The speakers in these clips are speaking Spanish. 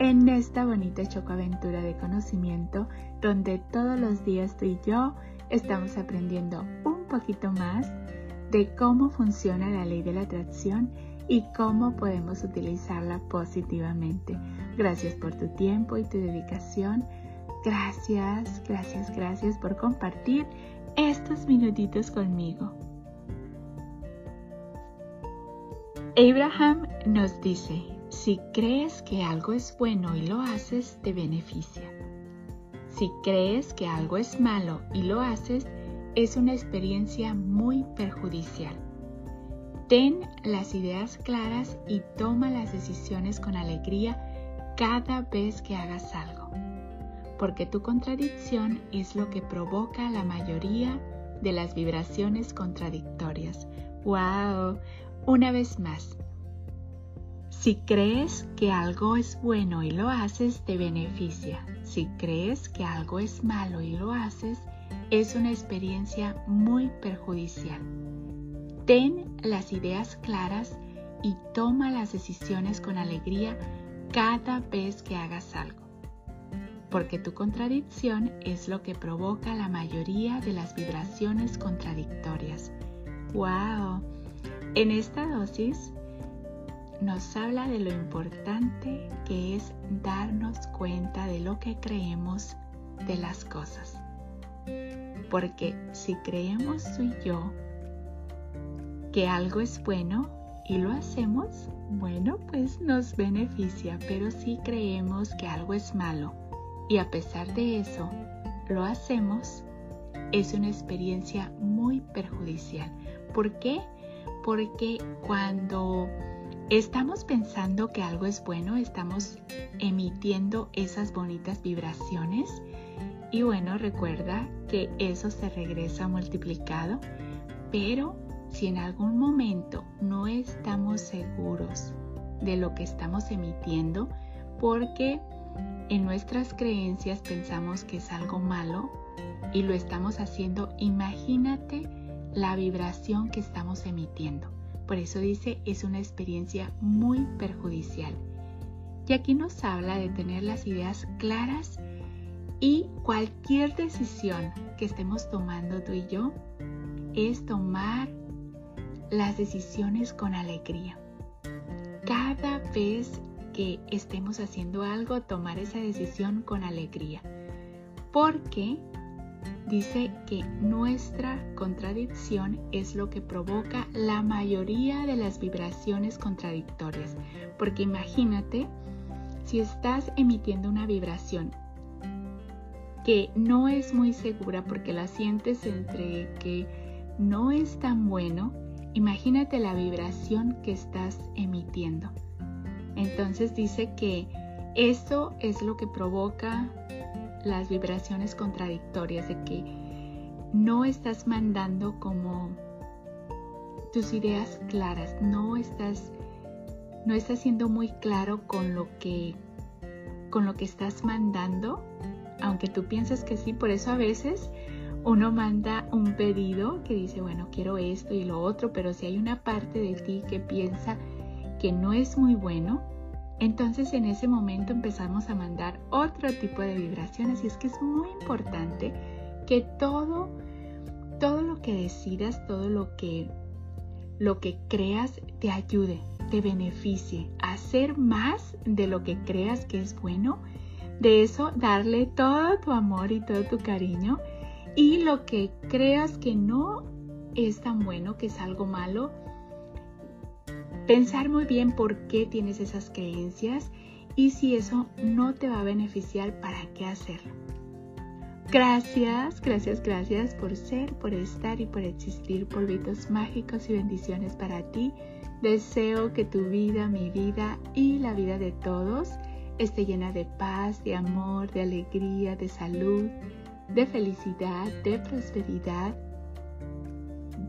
en esta bonita chocoaventura de conocimiento donde todos los días tú y yo estamos aprendiendo un poquito más de cómo funciona la ley de la atracción y cómo podemos utilizarla positivamente. Gracias por tu tiempo y tu dedicación. Gracias, gracias, gracias por compartir estos minutitos conmigo. Abraham nos dice, si crees que algo es bueno y lo haces, te beneficia. Si crees que algo es malo y lo haces, es una experiencia muy perjudicial. Ten las ideas claras y toma las decisiones con alegría cada vez que hagas algo, porque tu contradicción es lo que provoca la mayoría de las vibraciones contradictorias. ¡Wow! Una vez más, si crees que algo es bueno y lo haces, te beneficia. Si crees que algo es malo y lo haces, es una experiencia muy perjudicial. Ten las ideas claras y toma las decisiones con alegría cada vez que hagas algo. Porque tu contradicción es lo que provoca la mayoría de las vibraciones contradictorias. ¡Wow! En esta dosis nos habla de lo importante que es darnos cuenta de lo que creemos de las cosas. Porque si creemos tú y yo que algo es bueno y lo hacemos, bueno, pues nos beneficia, pero si creemos que algo es malo y a pesar de eso lo hacemos, es una experiencia muy perjudicial. ¿Por qué? Porque cuando estamos pensando que algo es bueno, estamos emitiendo esas bonitas vibraciones y bueno, recuerda que eso se regresa multiplicado, pero si en algún momento no estamos seguros de lo que estamos emitiendo, porque en nuestras creencias pensamos que es algo malo y lo estamos haciendo, imagínate la vibración que estamos emitiendo. Por eso dice, es una experiencia muy perjudicial. Y aquí nos habla de tener las ideas claras y cualquier decisión que estemos tomando tú y yo es tomar las decisiones con alegría. Cada vez que estemos haciendo algo, tomar esa decisión con alegría. Porque dice que nuestra contradicción es lo que provoca la mayoría de las vibraciones contradictorias. Porque imagínate, si estás emitiendo una vibración que no es muy segura porque la sientes entre que no es tan bueno, imagínate la vibración que estás emitiendo. Entonces dice que eso es lo que provoca las vibraciones contradictorias de que no estás mandando como tus ideas claras, no estás no siendo muy claro con lo que con lo que estás mandando, aunque tú piensas que sí, por eso a veces uno manda un pedido que dice, bueno, quiero esto y lo otro, pero si hay una parte de ti que piensa que no es muy bueno, entonces en ese momento empezamos a mandar otro tipo de vibraciones y es que es muy importante que todo, todo lo que decidas, todo lo que, lo que creas te ayude, te beneficie hacer más de lo que creas que es bueno. De eso darle todo tu amor y todo tu cariño y lo que creas que no es tan bueno, que es algo malo, pensar muy bien por qué tienes esas creencias y si eso no te va a beneficiar, ¿para qué hacerlo? Gracias, gracias, gracias por ser, por estar y por existir. Polvitos mágicos y bendiciones para ti. Deseo que tu vida, mi vida y la vida de todos esté llena de paz, de amor, de alegría, de salud, de felicidad, de prosperidad,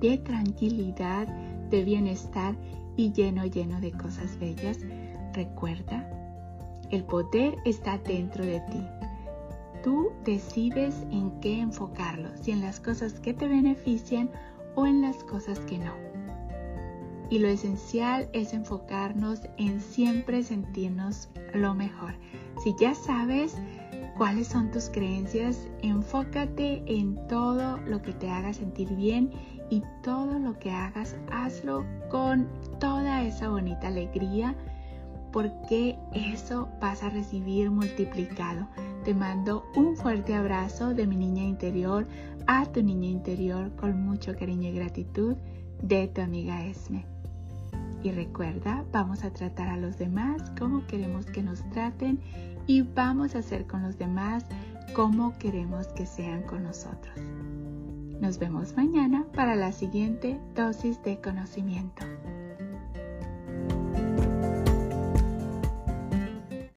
de tranquilidad, de bienestar y lleno, lleno de cosas bellas. Recuerda, el poder está dentro de ti. Tú decides en qué enfocarlo, si en las cosas que te benefician o en las cosas que no. Y lo esencial es enfocarnos en siempre sentirnos lo mejor. Si ya sabes cuáles son tus creencias, enfócate en todo lo que te haga sentir bien y todo lo que hagas, hazlo con toda esa bonita alegría porque eso vas a recibir multiplicado. Te mando un fuerte abrazo de mi niña interior a tu niña interior con mucho cariño y gratitud de tu amiga Esme. Y recuerda, vamos a tratar a los demás como queremos que nos traten y vamos a hacer con los demás como queremos que sean con nosotros. Nos vemos mañana para la siguiente dosis de conocimiento.